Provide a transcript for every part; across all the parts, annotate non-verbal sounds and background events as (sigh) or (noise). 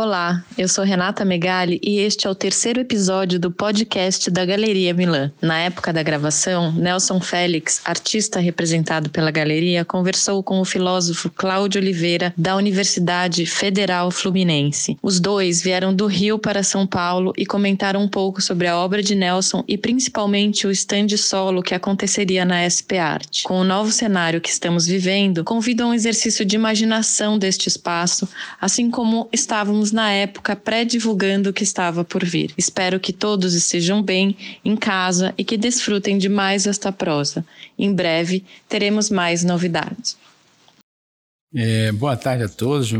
Olá, eu sou Renata Megali e este é o terceiro episódio do podcast da Galeria Milan. Na época da gravação, Nelson Félix, artista representado pela galeria, conversou com o filósofo Cláudio Oliveira, da Universidade Federal Fluminense. Os dois vieram do Rio para São Paulo e comentaram um pouco sobre a obra de Nelson e principalmente o stand solo que aconteceria na SP Art. Com o novo cenário que estamos vivendo, convido a um exercício de imaginação deste espaço, assim como estávamos na época pré-divulgando o que estava por vir. Espero que todos estejam bem em casa e que desfrutem de mais esta prosa. Em breve teremos mais novidades. É, boa tarde a todos,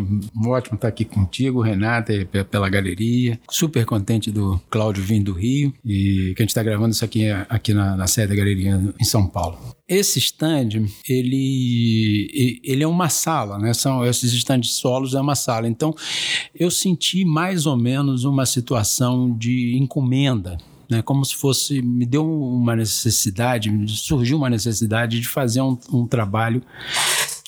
ótimo estar aqui contigo, Renata, pela galeria. Super contente do Cláudio vindo do Rio e que a gente está gravando isso aqui, aqui na, na sede da galeria em São Paulo. Esse stand, ele, ele é uma sala, né? São esses stands solos é uma sala. Então, eu senti mais ou menos uma situação de encomenda né? Como se fosse me deu uma necessidade, surgiu uma necessidade de fazer um, um trabalho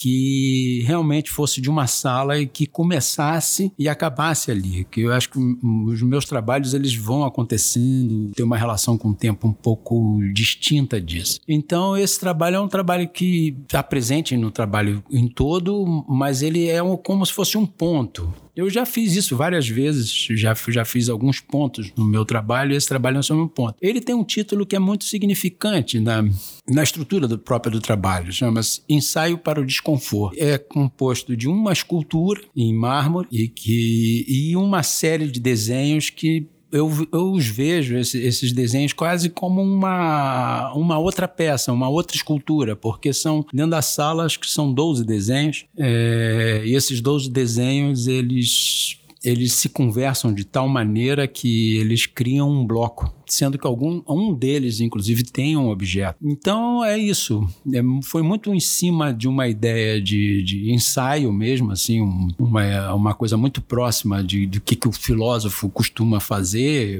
que realmente fosse de uma sala e que começasse e acabasse ali. Que eu acho que os meus trabalhos eles vão acontecendo, tem uma relação com o tempo um pouco distinta disso. Então esse trabalho é um trabalho que está presente no trabalho em todo, mas ele é um, como se fosse um ponto. Eu já fiz isso várias vezes, já, já fiz alguns pontos no meu trabalho, e esse trabalho é só um ponto. Ele tem um título que é muito significante na, na estrutura do, própria do trabalho, chama-se Ensaio para o Desconforto. É composto de uma escultura em mármore e, que, e uma série de desenhos que eu, eu os vejo, esse, esses desenhos, quase como uma, uma outra peça, uma outra escultura, porque são dentro da sala, acho que são 12 desenhos, é, e esses 12 desenhos, eles eles se conversam de tal maneira que eles criam um bloco sendo que algum um deles, inclusive, tem um objeto. Então é isso. É, foi muito em cima de uma ideia de, de ensaio mesmo, assim, um, uma, uma coisa muito próxima de, do que, que o filósofo costuma fazer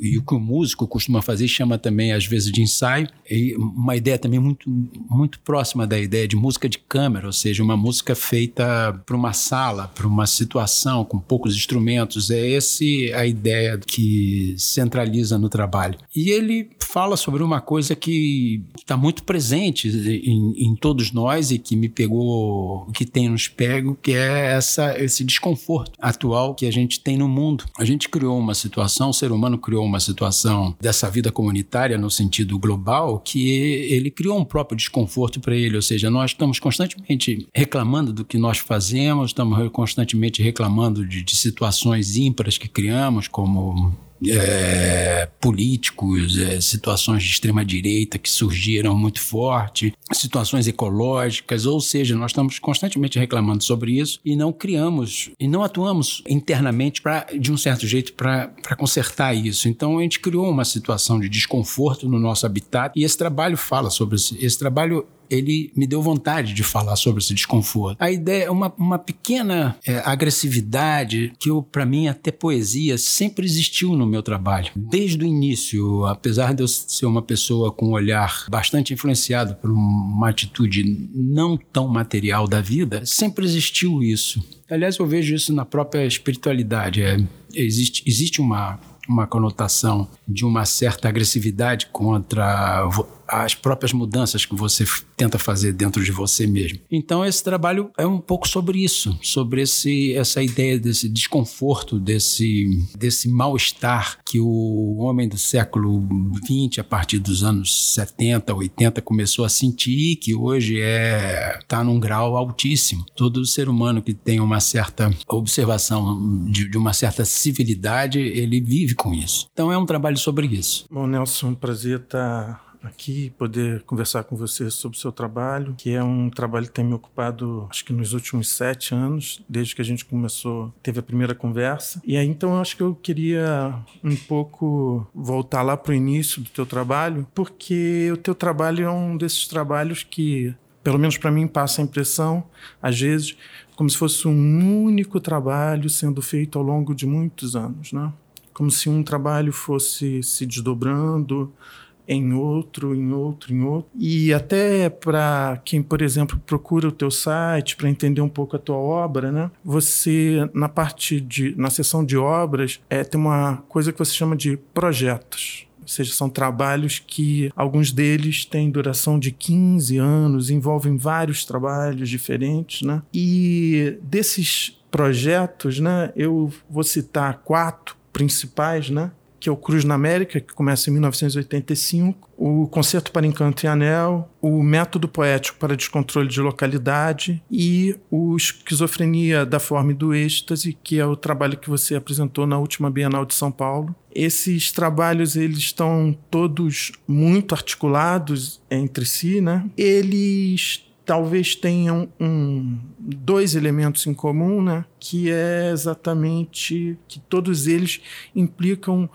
e o que o músico costuma fazer, chama também às vezes de ensaio. E uma ideia também muito, muito próxima da ideia de música de câmera, ou seja, uma música feita para uma sala, para uma situação com poucos instrumentos. É esse a ideia que centraliza no trabalho trabalho. E ele fala sobre uma coisa que está muito presente em, em, todos nós e que me pegou, que tem nos pego, que é essa, esse desconforto atual que a gente tem no mundo. A gente criou uma situação, o ser humano criou uma situação dessa vida comunitária no sentido global, que ele criou um próprio desconforto para ele, ou seja, nós estamos constantemente reclamando do que nós fazemos, estamos constantemente reclamando de, de situações ímpares que criamos, como é, políticos, é, situações de extrema direita que surgiram muito forte, situações ecológicas, ou seja, nós estamos constantemente reclamando sobre isso e não criamos e não atuamos internamente para de um certo jeito para consertar isso. Então a gente criou uma situação de desconforto no nosso habitat e esse trabalho fala sobre esse, esse trabalho ele me deu vontade de falar sobre esse desconforto. A ideia é uma, uma pequena é, agressividade que, para mim, até poesia sempre existiu no meu trabalho. Desde o início, apesar de eu ser uma pessoa com um olhar bastante influenciado por uma atitude não tão material da vida, sempre existiu isso. Aliás, eu vejo isso na própria espiritualidade. É, existe, existe uma uma conotação de uma certa agressividade contra as próprias mudanças que você tenta fazer dentro de você mesmo. Então esse trabalho é um pouco sobre isso, sobre esse, essa ideia desse desconforto, desse, desse mal-estar que o homem do século XX, a partir dos anos 70, 80, começou a sentir, que hoje é está num grau altíssimo. Todo ser humano que tem uma certa observação de, de uma certa civilidade, ele vive com isso. Então é um trabalho sobre isso. Bom, Nelson, prazer estar aqui, poder conversar com você sobre o seu trabalho, que é um trabalho que tem me ocupado, acho que nos últimos sete anos, desde que a gente começou, teve a primeira conversa. E aí, então, acho que eu queria um pouco voltar lá para o início do teu trabalho, porque o teu trabalho é um desses trabalhos que, pelo menos para mim, passa a impressão, às vezes, como se fosse um único trabalho sendo feito ao longo de muitos anos, né? Como se um trabalho fosse se desdobrando, em outro, em outro, em outro. E até para quem, por exemplo, procura o teu site para entender um pouco a tua obra, né? Você na parte de na seção de obras é, tem uma coisa que você chama de projetos. Ou seja, são trabalhos que alguns deles têm duração de 15 anos, envolvem vários trabalhos diferentes, né? E desses projetos, né, eu vou citar quatro principais, né? Que é o Cruz na América, que começa em 1985, o Concerto para Encanto e Anel, o Método Poético para Descontrole de Localidade e o Esquizofrenia da Forma e do Êxtase, que é o trabalho que você apresentou na última Bienal de São Paulo. Esses trabalhos eles estão todos muito articulados entre si, né? Eles talvez tenham um, dois elementos em comum, né? que é exatamente que todos eles implicam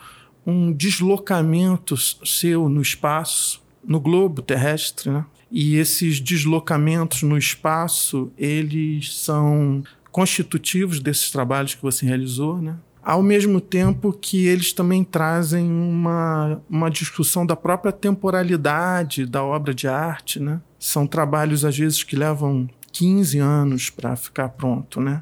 um deslocamento seu no espaço, no globo terrestre, né? E esses deslocamentos no espaço, eles são constitutivos desses trabalhos que você realizou, né? Ao mesmo tempo que eles também trazem uma, uma discussão da própria temporalidade da obra de arte, né? São trabalhos, às vezes, que levam 15 anos para ficar pronto, né?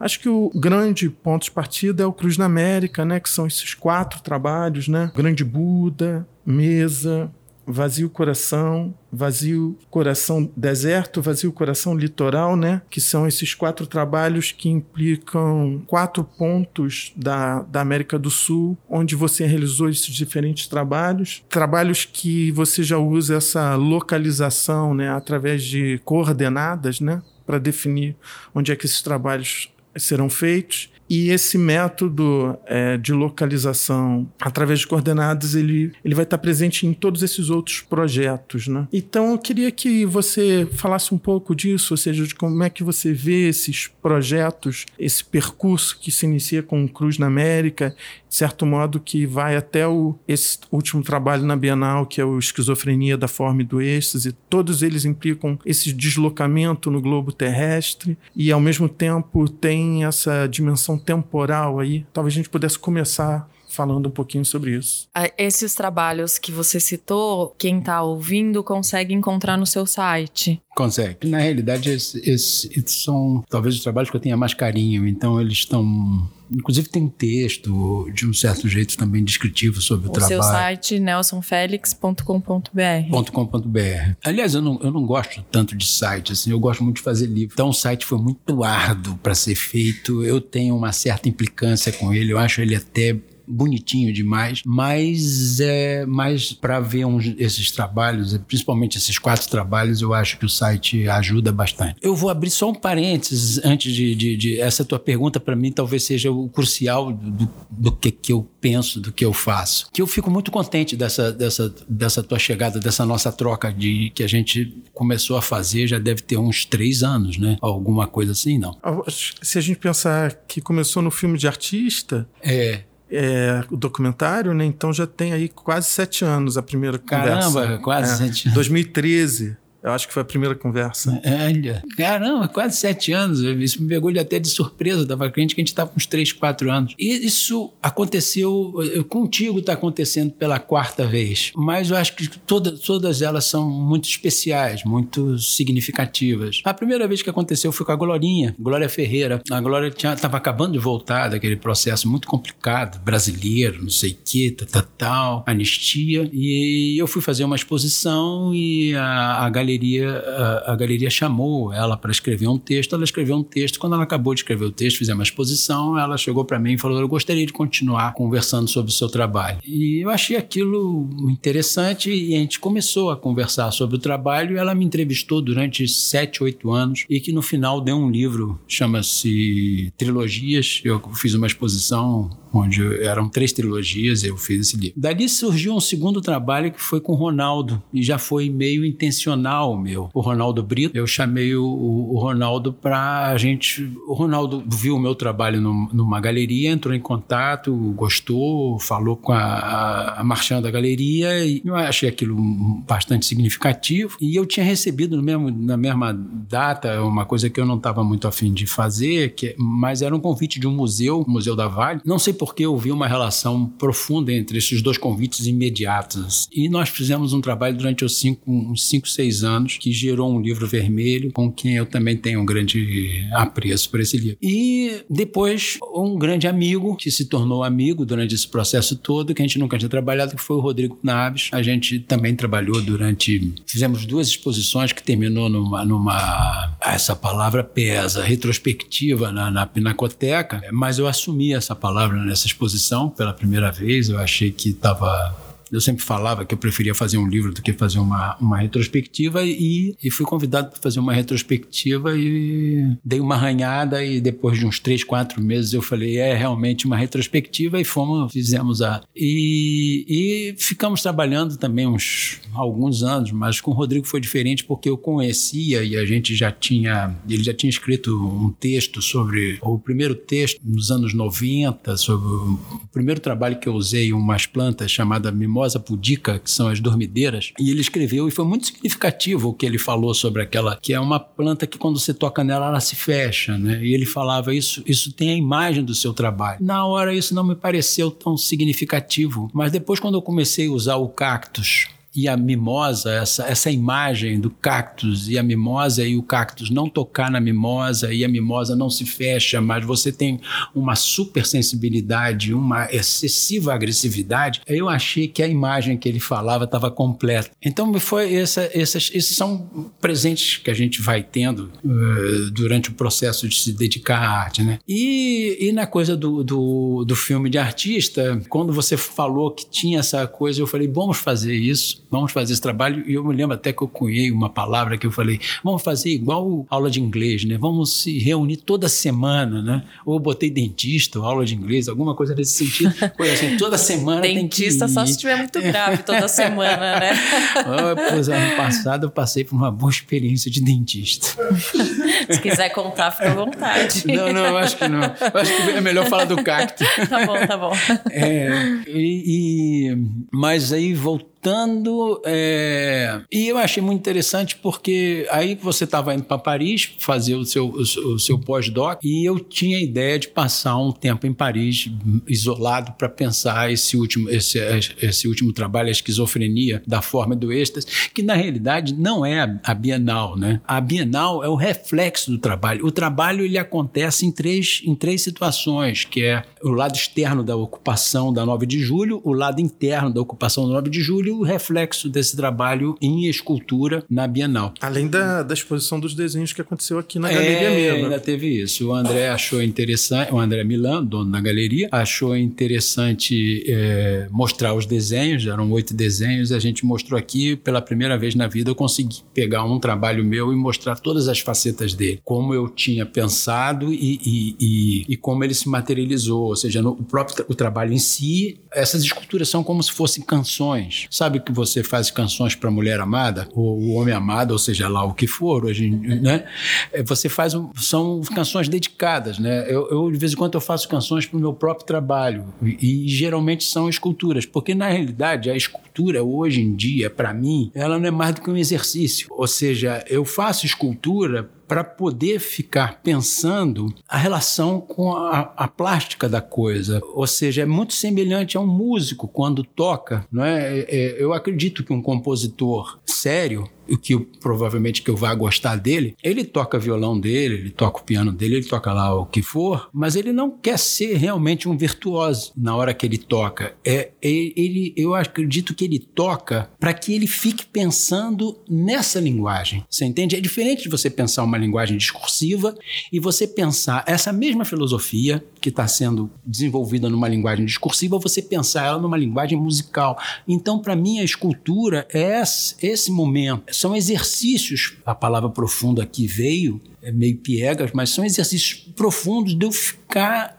Acho que o grande ponto de partida é o Cruz na América, né? Que são esses quatro trabalhos, né? Grande Buda, Mesa, Vazio Coração, Vazio Coração Deserto, Vazio Coração Litoral, né? Que são esses quatro trabalhos que implicam quatro pontos da, da América do Sul, onde você realizou esses diferentes trabalhos. Trabalhos que você já usa essa localização, né? Através de coordenadas, né? Para definir onde é que esses trabalhos serão feitos. E esse método é, de localização através de coordenadas, ele, ele vai estar presente em todos esses outros projetos. Né? Então, eu queria que você falasse um pouco disso, ou seja, de como é que você vê esses projetos, esse percurso que se inicia com o Cruz na América, de certo modo que vai até o, esse último trabalho na Bienal, que é o Esquizofrenia da Forma e do Êxtase. Todos eles implicam esse deslocamento no globo terrestre e, ao mesmo tempo, tem essa dimensão temporal aí. Talvez a gente pudesse começar falando um pouquinho sobre isso. Esses trabalhos que você citou, quem está ouvindo consegue encontrar no seu site. Consegue. Na realidade, esses, esses, são talvez os trabalhos que eu tenha mais carinho. Então, eles estão. Inclusive, tem texto de um certo jeito também descritivo sobre o, o trabalho. O seu site, nelsonfelix.com.br. .com.br. Aliás, eu não, eu não gosto tanto de site, assim, eu gosto muito de fazer livro. Então, o site foi muito árduo para ser feito. Eu tenho uma certa implicância com ele, eu acho ele até bonitinho demais, mas é mais para ver uns, esses trabalhos, principalmente esses quatro trabalhos, eu acho que o site ajuda bastante. Eu vou abrir só um parênteses antes de, de, de essa tua pergunta para mim talvez seja o crucial do, do que, que eu penso, do que eu faço. Que eu fico muito contente dessa, dessa, dessa tua chegada, dessa nossa troca de que a gente começou a fazer já deve ter uns três anos, né? Alguma coisa assim, não? Se a gente pensar que começou no filme de artista, é é, o documentário, né? Então já tem aí quase sete anos a primeira Caramba, conversa. Caramba, quase é, sete anos. 2013. Eu acho que foi a primeira conversa. Olha, caramba, quase sete anos. Isso me pegou até de surpresa. Dava crente que a gente estava com uns três, quatro anos. E isso aconteceu, contigo está acontecendo pela quarta vez. Mas eu acho que toda, todas elas são muito especiais, muito significativas. A primeira vez que aconteceu foi com a Glorinha, Glória Ferreira. A Glória estava acabando de voltar daquele processo muito complicado, brasileiro, não sei o tal, tal, tal, anistia. E eu fui fazer uma exposição e a, a galeria galeria, a, a galeria chamou ela para escrever um texto. Ela escreveu um texto. Quando ela acabou de escrever o texto, fizemos uma exposição. Ela chegou para mim e falou: Eu gostaria de continuar conversando sobre o seu trabalho. E eu achei aquilo interessante e a gente começou a conversar sobre o trabalho. Ela me entrevistou durante sete, oito anos e que no final deu um livro, chama-se Trilogias. Eu fiz uma exposição onde eram três trilogias, eu fiz esse livro. Dali surgiu um segundo trabalho que foi com Ronaldo, e já foi meio intencional meu, o Ronaldo Brito. Eu chamei o, o Ronaldo para a gente. O Ronaldo viu o meu trabalho no, numa galeria, entrou em contato, gostou, falou com a, a, a marchand da galeria e eu achei aquilo bastante significativo. E eu tinha recebido no mesmo, na mesma data uma coisa que eu não estava muito afim de fazer, que, mas era um convite de um museu, o Museu da Vale. Não sei por que eu vi uma relação profunda entre esses dois convites imediatos. E nós fizemos um trabalho durante os cinco, uns 5, 6 anos que gerou um livro vermelho com quem eu também tenho um grande apreço por esse livro. E depois um grande amigo que se tornou amigo durante esse processo todo, que a gente nunca tinha trabalhado, que foi o Rodrigo Naves. A gente também trabalhou durante. Fizemos duas exposições que terminou numa. numa essa palavra pesa, retrospectiva na, na Pinacoteca, mas eu assumi essa palavra nessa exposição pela primeira vez. Eu achei que estava eu sempre falava que eu preferia fazer um livro do que fazer uma, uma retrospectiva e, e fui convidado para fazer uma retrospectiva e dei uma arranhada e depois de uns três, quatro meses eu falei, é realmente uma retrospectiva e fomos, fizemos a... E, e ficamos trabalhando também uns alguns anos, mas com o Rodrigo foi diferente porque eu conhecia e a gente já tinha, ele já tinha escrito um texto sobre, o primeiro texto nos anos 90, sobre o primeiro trabalho que eu usei umas plantas chamada Mimosa Mimosa pudica, que são as dormideiras, e ele escreveu, e foi muito significativo o que ele falou sobre aquela, que é uma planta que quando você toca nela, ela se fecha, né? E ele falava, isso, isso tem a imagem do seu trabalho. Na hora isso não me pareceu tão significativo, mas depois quando eu comecei a usar o cactus e a mimosa, essa, essa imagem do cactus e a mimosa e o cactus não tocar na mimosa e a mimosa não se fecha, mas você tem uma super sensibilidade, uma excessiva agressividade, eu achei que a imagem que ele falava estava completa. Então foi essa, essas, esses são presentes que a gente vai tendo uh, durante o processo de se dedicar à arte, né? E, e na coisa do, do, do filme de artista, quando você falou que tinha essa coisa, eu falei, vamos fazer isso vamos fazer esse trabalho. E eu me lembro até que eu cunhei uma palavra que eu falei, vamos fazer igual aula de inglês, né? Vamos se reunir toda semana, né? Ou eu botei dentista, ou aula de inglês, alguma coisa nesse sentido. (laughs) Foi assim, toda semana Dentista só se estiver muito grave toda semana, né? (laughs) pois, ano passado eu passei por uma boa experiência de dentista. (laughs) Se quiser contar, fica à vontade. Não, não, eu acho que não. Eu acho que é melhor falar do cacto. Tá bom, tá bom. É, e, e mas aí voltando voltando, é... e eu achei muito interessante porque aí você estava indo para Paris fazer o seu, o, o seu pós-doc e eu tinha a ideia de passar um tempo em Paris isolado para pensar esse último, esse, esse último trabalho, a esquizofrenia da forma do êxtase, que na realidade não é a Bienal, né? A Bienal é o reflexo do trabalho. O trabalho ele acontece em três, em três situações, que é o lado externo da ocupação da 9 de julho, o lado interno da ocupação da 9 de julho o reflexo desse trabalho em escultura na Bienal. Além da, da exposição dos desenhos que aconteceu aqui na é, galeria mesmo. Ainda teve isso. O André achou interessante, o André Milan, dono da galeria, achou interessante é, mostrar os desenhos, eram oito desenhos, a gente mostrou aqui pela primeira vez na vida, eu consegui pegar um trabalho meu e mostrar todas as facetas dele, como eu tinha pensado e, e, e, e como ele se materializou, ou seja, no, o próprio o trabalho em si, essas esculturas são como se fossem canções, Sabe que você faz canções para mulher amada, ou o homem amado, ou seja lá o que for, hoje, né? É, você faz um, são canções dedicadas, né? Eu, eu, de vez em quando eu faço canções para o meu próprio trabalho e, e geralmente são esculturas, porque na realidade a escultura hoje em dia, para mim, ela não é mais do que um exercício. Ou seja, eu faço escultura para poder ficar pensando a relação com a, a, plástica da coisa. Ou seja, é muito semelhante a um músico quando toca. Não é? é, é eu acredito que um compositor sério que provavelmente que eu vá gostar dele, ele toca violão dele, ele toca o piano dele, ele toca lá o que for, mas ele não quer ser realmente um virtuoso na hora que ele toca. É, ele, eu acredito que ele toca para que ele fique pensando nessa linguagem. Você entende? É diferente de você pensar uma linguagem discursiva e você pensar essa mesma filosofia que está sendo desenvolvida numa linguagem discursiva, você pensar ela numa linguagem musical. Então, para mim, a escultura é esse momento são exercícios, a palavra profunda aqui veio, é meio piegas, mas são exercícios profundos de eu ficar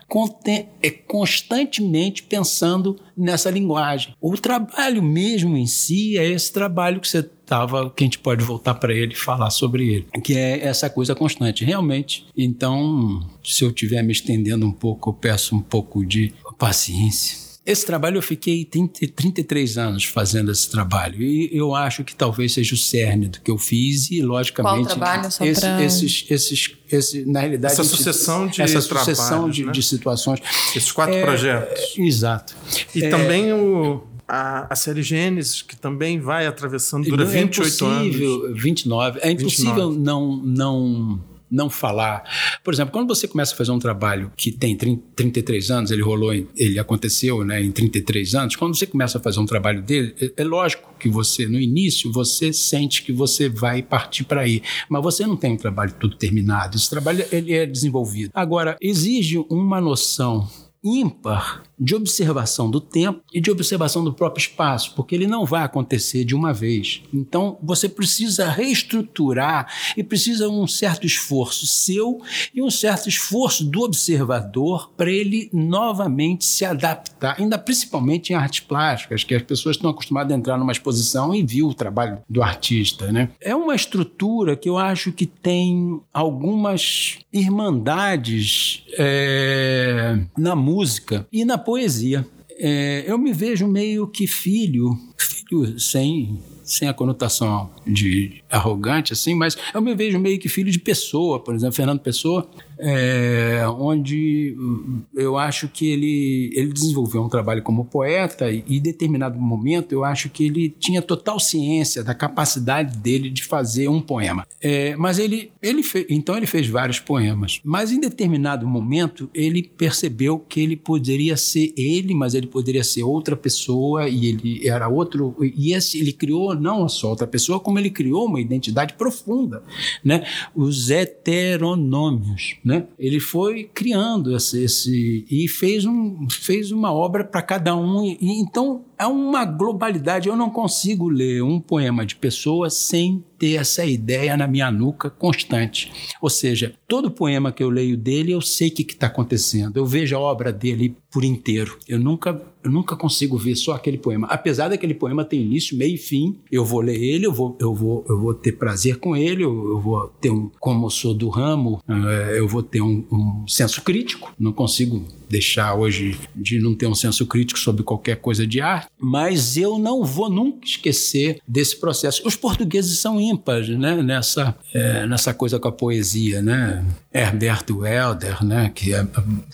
é, constantemente pensando nessa linguagem. O trabalho mesmo em si é esse trabalho que você estava que a gente pode voltar para ele e falar sobre ele, que é essa coisa constante, realmente. Então, se eu estiver me estendendo um pouco, eu peço um pouco de paciência. Esse trabalho eu fiquei 30, 33 anos fazendo esse trabalho. E eu acho que talvez seja o cerne do que eu fiz e logicamente Qual trabalho, só esse, pra... esses, esses, esse, na realidade essa sucessão de essa sucessão de, né? de, situações. Esses quatro é, projetos. exato. E é, também o a, a, série Gênesis, que também vai atravessando, dura 28 é anos. 29. É impossível 29. não, não não falar. Por exemplo, quando você começa a fazer um trabalho que tem 30, 33 anos, ele rolou, ele aconteceu né, em 33 anos, quando você começa a fazer um trabalho dele, é, é lógico que você, no início, você sente que você vai partir para aí, mas você não tem um trabalho tudo terminado. Esse trabalho ele é desenvolvido. Agora, exige uma noção ímpar de observação do tempo e de observação do próprio espaço, porque ele não vai acontecer de uma vez. Então, você precisa reestruturar e precisa um certo esforço seu e um certo esforço do observador para ele novamente se adaptar, ainda principalmente em artes plásticas, que as pessoas estão acostumadas a entrar numa exposição e viu o trabalho do artista, né? É uma estrutura que eu acho que tem algumas irmandades é, na música e na poesia. É, eu me vejo meio que filho, filho sem, sem a conotação de arrogante, assim, mas eu me vejo meio que filho de Pessoa, por exemplo, Fernando Pessoa, é, onde eu acho que ele, ele desenvolveu um trabalho como poeta e, em determinado momento eu acho que ele tinha total ciência da capacidade dele de fazer um poema. É, mas ele, ele fez, então ele fez vários poemas, mas em determinado momento ele percebeu que ele poderia ser ele, mas ele poderia ser outra pessoa e ele era outro e esse, ele criou não só outra pessoa, como ele criou uma identidade profunda, né? Os heteronômios, né? Ele foi criando esse, esse e fez, um, fez uma obra para cada um. E, então é uma globalidade. Eu não consigo ler um poema de pessoa sem ter essa ideia na minha nuca constante. Ou seja, todo poema que eu leio dele, eu sei o que está acontecendo. Eu vejo a obra dele por inteiro. Eu nunca, eu nunca consigo ver só aquele poema. Apesar daquele poema ter início, meio e fim, eu vou ler ele, eu vou, eu vou, eu vou ter prazer com ele, eu, eu vou ter um, como eu sou do ramo, uh, eu vou ter um, um senso crítico. Não consigo deixar hoje de não ter um senso crítico sobre qualquer coisa de arte, mas eu não vou nunca esquecer desse processo. Os portugueses são ímpares né? nessa, é, nessa coisa com a poesia. Né? Herberto Helder, né? que, é,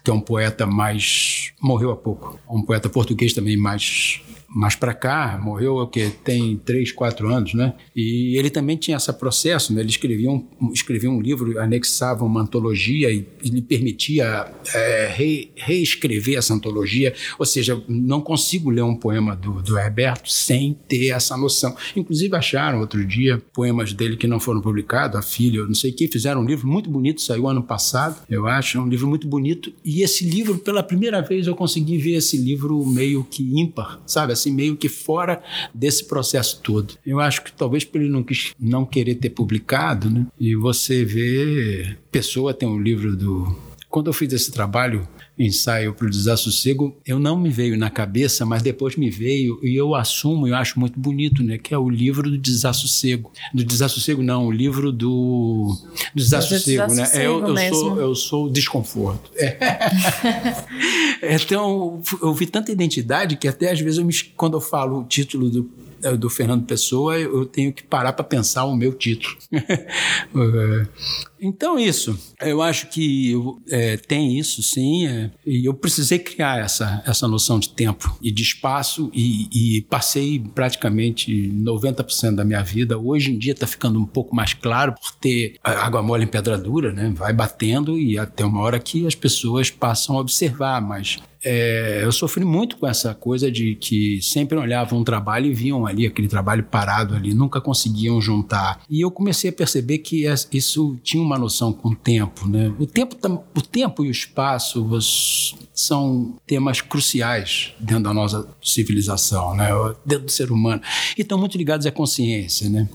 que é um poeta mais. morreu há pouco, um poeta português também mais mais para cá, morreu o que tem três, quatro anos, né? E ele também tinha esse processo, né? Ele escrevia um, escrevia um livro, anexava uma antologia e, e lhe permitia é, re, reescrever essa antologia. Ou seja, não consigo ler um poema do, do Herberto sem ter essa noção. Inclusive acharam outro dia poemas dele que não foram publicados, a filha, não sei que, fizeram um livro muito bonito, saiu ano passado, eu acho, é um livro muito bonito. E esse livro, pela primeira vez, eu consegui ver esse livro meio que ímpar, sabe? Assim, meio que fora desse processo todo. Eu acho que talvez por ele não, quis, não querer ter publicado, né? E você vê, Pessoa tem um livro do. Quando eu fiz esse trabalho, ensaio para o desassossego, eu não me veio na cabeça, mas depois me veio e eu assumo, eu acho muito bonito, né? Que é o livro do desassossego. Do desassossego, não, o livro do, do desassossego, né? É, eu, eu, sou, eu sou desconforto. É. (laughs) então, eu vi tanta identidade que até às vezes eu me, quando eu falo o título do do Fernando Pessoa, eu tenho que parar para pensar o meu título. (laughs) É. Então, isso. Eu acho que é, tem isso, sim. É, e eu precisei criar essa, essa noção de tempo e de espaço e, e passei praticamente 90% da minha vida. Hoje em dia está ficando um pouco mais claro por ter água mole em pedra dura, né? Vai batendo e até uma hora que as pessoas passam a observar, mas é, eu sofri muito com essa coisa de que sempre olhavam um trabalho e viam ali aquele trabalho parado ali, nunca conseguiam juntar. E eu comecei a perceber que isso tinha uma noção com o tempo, né? O tempo, o tempo e o espaço são temas cruciais dentro da nossa civilização, né? Dentro do ser humano e estão muito ligados à consciência, né?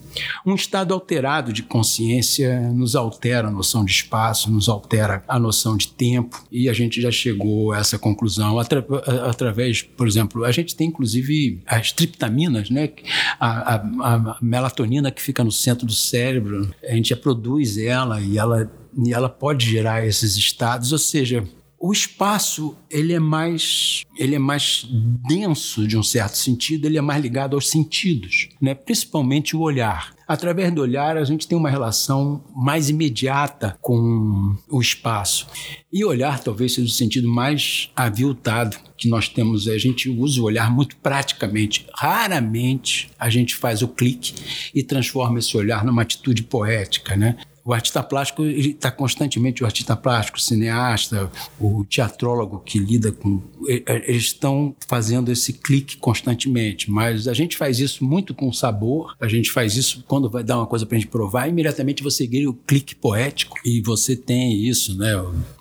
Um estado alterado de consciência nos altera a noção de espaço, nos altera a noção de tempo e a gente já chegou a essa conclusão atra, através, por exemplo, a gente tem inclusive as triptaminas, né? A, a, a, melatonina que fica no centro do cérebro, a gente já produz ela e ela, e ela pode gerar esses estados, ou seja, o espaço ele é mais ele é mais denso de um certo sentido, ele é mais ligado aos sentidos, né? principalmente o olhar. Através do olhar, a gente tem uma relação mais imediata com o espaço. E olhar talvez seja o sentido mais aviltado que nós temos. A gente usa o olhar muito praticamente. Raramente a gente faz o clique e transforma esse olhar numa atitude poética, né? O artista plástico está constantemente, o artista plástico, o cineasta, o teatrólogo que lida com. Eles estão fazendo esse clique constantemente, mas a gente faz isso muito com sabor, a gente faz isso quando vai dar uma coisa para a gente provar, imediatamente você ganha o clique poético e você tem isso, né?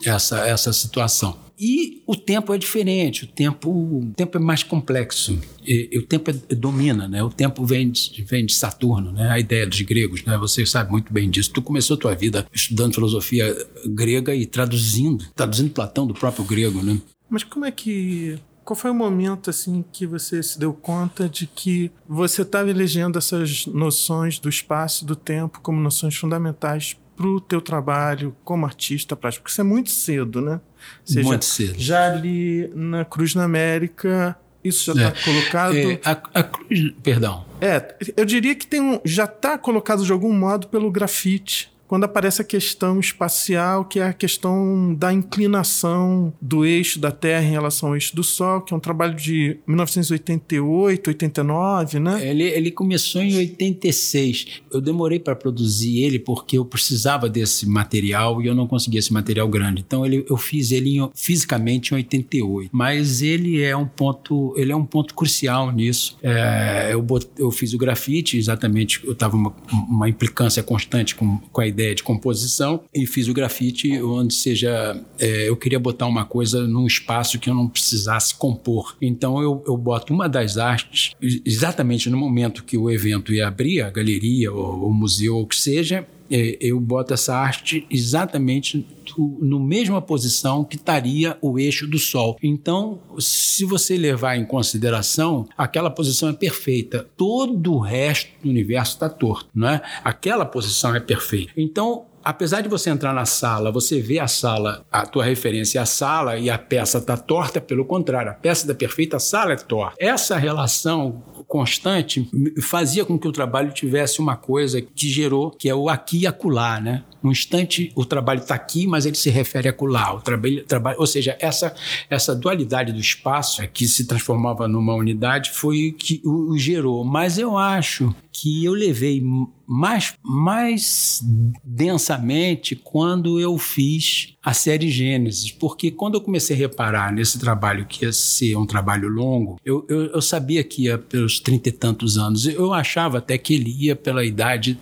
Essa, essa situação. E o tempo é diferente, o tempo, o tempo é mais complexo. E, e o tempo é, domina, né? O tempo vem de, vem de Saturno, né? A ideia dos gregos, né? Você sabe muito bem disso. Tu começou a tua vida estudando filosofia grega e traduzindo, traduzindo Platão do próprio grego, né? Mas como é que qual foi o momento assim que você se deu conta de que você estava elegendo essas noções do espaço e do tempo como noções fundamentais para o teu trabalho como artista plástico? Porque isso é muito cedo, né? Seja, cedo. Já ali na Cruz na América, isso já está é, colocado. É, a, a, cruz, perdão. É, eu diria que tem um, já está colocado de algum modo pelo grafite quando aparece a questão espacial, que é a questão da inclinação do eixo da Terra em relação ao eixo do Sol, que é um trabalho de 1988, 89, né? Ele, ele começou em 86. Eu demorei para produzir ele porque eu precisava desse material e eu não conseguia esse material grande. Então ele, eu fiz ele em, fisicamente em 88. Mas ele é um ponto, ele é um ponto crucial nisso. É, eu, bot, eu fiz o grafite, exatamente, eu estava uma, uma implicância constante com, com a ideia ideia de composição e fiz o grafite onde seja é, eu queria botar uma coisa num espaço que eu não precisasse compor. Então eu, eu boto uma das artes exatamente no momento que o evento ia abrir, a galeria ou o museu ou o que seja, é, eu boto essa arte exatamente no mesma posição que estaria o eixo do Sol. Então, se você levar em consideração, aquela posição é perfeita. Todo o resto do universo está torto, não é? Aquela posição é perfeita. Então, apesar de você entrar na sala, você vê a sala, a tua referência é a sala e a peça está torta, pelo contrário, a peça da perfeita, a sala é torta. Essa relação constante fazia com que o trabalho tivesse uma coisa que gerou, que é o aqui e acolá, né? No instante, o trabalho está aqui, mas ele se refere a acolá. O trabalho, trabalho, ou seja, essa, essa dualidade do espaço é, que se transformava numa unidade foi o que o, o gerou. Mas eu acho que eu levei mais, mais densamente quando eu fiz a série Gênesis, porque quando eu comecei a reparar nesse trabalho que ia ser um trabalho longo, eu, eu, eu sabia que ia pelos trinta e tantos anos. Eu achava até que ele ia pela idade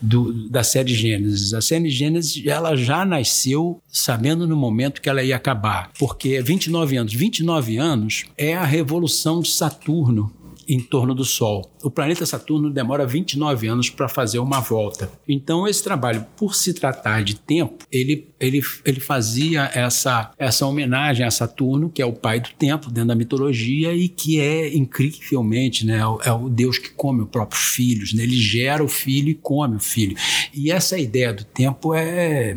do, da série Gênesis. A série Gênesis ela já nasceu sabendo no momento que ela ia acabar, porque 29 anos. 29 anos é a revolução de Saturno em torno do Sol. O planeta Saturno demora 29 anos para fazer uma volta. Então, esse trabalho, por se tratar de tempo, ele, ele, ele fazia essa, essa homenagem a Saturno, que é o pai do tempo dentro da mitologia e que é incrivelmente né, é o Deus que come os próprios filhos. Né? Ele gera o filho e come o filho. E essa ideia do tempo é